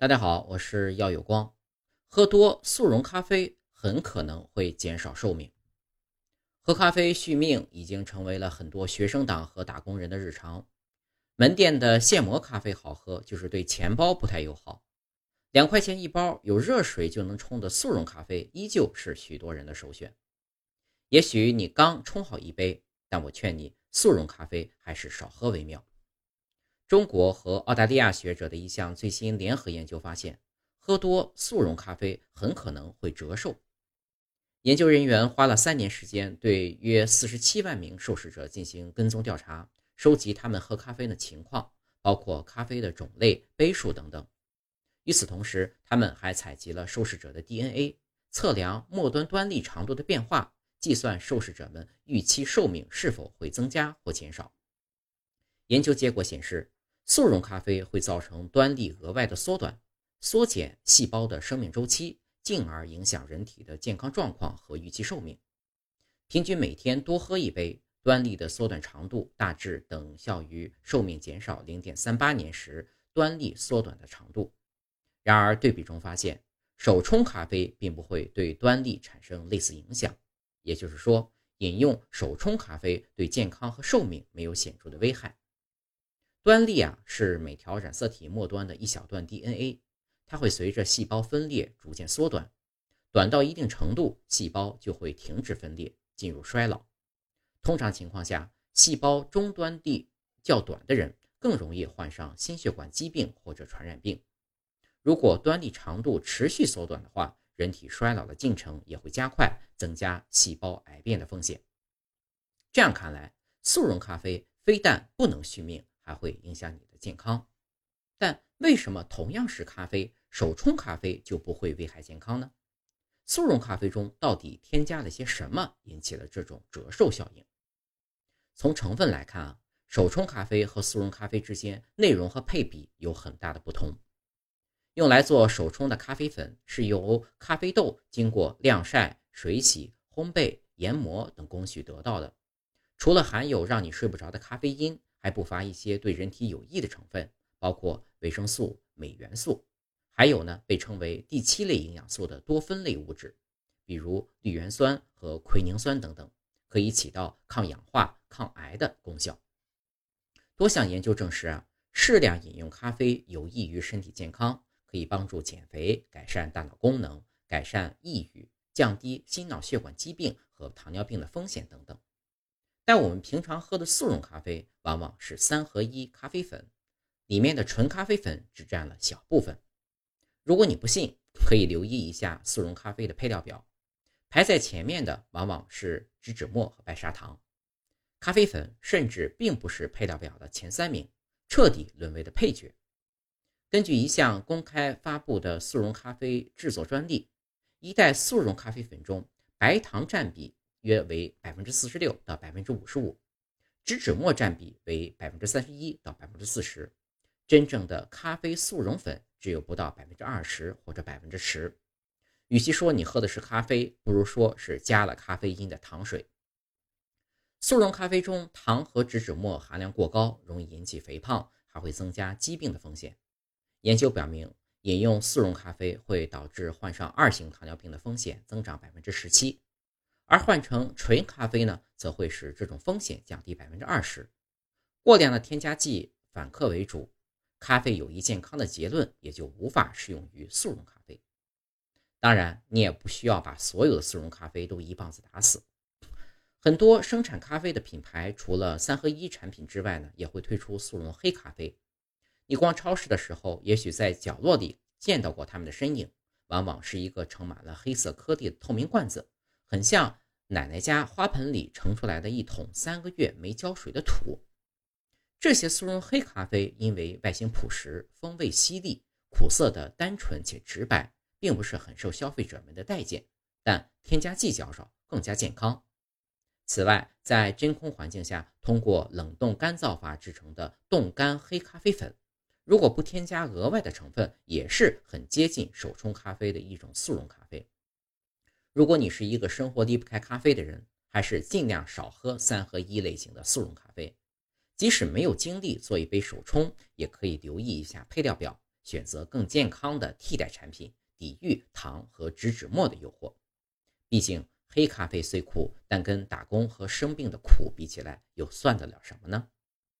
大家好，我是耀有光。喝多速溶咖啡很可能会减少寿命。喝咖啡续命已经成为了很多学生党和打工人的日常。门店的现磨咖啡好喝，就是对钱包不太友好。两块钱一包，有热水就能冲的速溶咖啡依旧是许多人的首选。也许你刚冲好一杯，但我劝你，速溶咖啡还是少喝为妙。中国和澳大利亚学者的一项最新联合研究发现，喝多速溶咖啡很可能会折寿。研究人员花了三年时间，对约四十七万名受试者进行跟踪调查，收集他们喝咖啡的情况，包括咖啡的种类、杯数等等。与此同时，他们还采集了受试者的 DNA，测量末端端粒长度的变化，计算受试者们预期寿命是否会增加或减少。研究结果显示。速溶咖啡会造成端粒额外的缩短，缩减细胞的生命周期，进而影响人体的健康状况和预期寿命。平均每天多喝一杯，端粒的缩短长度大致等效于寿命减少零点三八年时端粒缩短的长度。然而，对比中发现，手冲咖啡并不会对端粒产生类似影响，也就是说，饮用手冲咖啡对健康和寿命没有显著的危害。端粒啊，是每条染色体末端的一小段 DNA，它会随着细胞分裂逐渐缩短，短到一定程度，细胞就会停止分裂，进入衰老。通常情况下，细胞终端地较短的人更容易患上心血管疾病或者传染病。如果端粒长度持续缩短的话，人体衰老的进程也会加快，增加细胞癌变的风险。这样看来，速溶咖啡非但不能续命。还会影响你的健康，但为什么同样是咖啡，手冲咖啡就不会危害健康呢？速溶咖啡中到底添加了些什么，引起了这种折寿效应？从成分来看啊，手冲咖啡和速溶咖啡之间内容和配比有很大的不同。用来做手冲的咖啡粉是由咖啡豆经过晾晒、水洗、烘焙、研磨等工序得到的，除了含有让你睡不着的咖啡因。还不乏一些对人体有益的成分，包括维生素、镁元素，还有呢被称为第七类营养素的多酚类物质，比如绿原酸和奎宁酸等等，可以起到抗氧化、抗癌的功效。多项研究证实啊，适量饮用咖啡有益于身体健康，可以帮助减肥、改善大脑功能、改善抑郁、降低心脑血管疾病和糖尿病的风险等等。但我们平常喝的速溶咖啡往往是三合一咖啡粉，里面的纯咖啡粉只占了小部分。如果你不信，可以留意一下速溶咖啡的配料表，排在前面的往往是植脂末和白砂糖，咖啡粉甚至并不是配料表的前三名，彻底沦为了配角。根据一项公开发布的速溶咖啡制作专利，一袋速溶咖啡粉中白糖占比。约为百分之四十六到百分之五十五，植脂末占比为百分之三十一到百分之四十，真正的咖啡速溶粉只有不到百分之二十或者百分之十。与其说你喝的是咖啡，不如说是加了咖啡因的糖水。速溶咖啡中糖和植脂末含量过高，容易引起肥胖，还会增加疾病的风险。研究表明，饮用速溶咖啡会导致患上二型糖尿病的风险增长百分之十七。而换成纯咖啡呢，则会使这种风险降低百分之二十。过量的添加剂反客为主，咖啡有益健康的结论也就无法适用于速溶咖啡。当然，你也不需要把所有的速溶咖啡都一棒子打死。很多生产咖啡的品牌，除了三合一产品之外呢，也会推出速溶黑咖啡。你逛超市的时候，也许在角落里见到过他们的身影，往往是一个盛满了黑色颗粒的透明罐子。很像奶奶家花盆里盛出来的一桶三个月没浇水的土。这些速溶黑咖啡因为外形朴实、风味犀利、苦涩的单纯且直白，并不是很受消费者们的待见，但添加剂较少，更加健康。此外，在真空环境下通过冷冻干燥法制成的冻干黑咖啡粉，如果不添加额外的成分，也是很接近手冲咖啡的一种速溶咖啡。如果你是一个生活离不开咖啡的人还是尽量少喝三合一类型的速溶咖啡。即使没有精力做一杯手冲也可以留意一下配料表选择更健康的替代产品抵御糖和植脂末的诱惑。毕竟黑咖啡虽苦但跟打工和生病的苦比起来又算得了什么呢？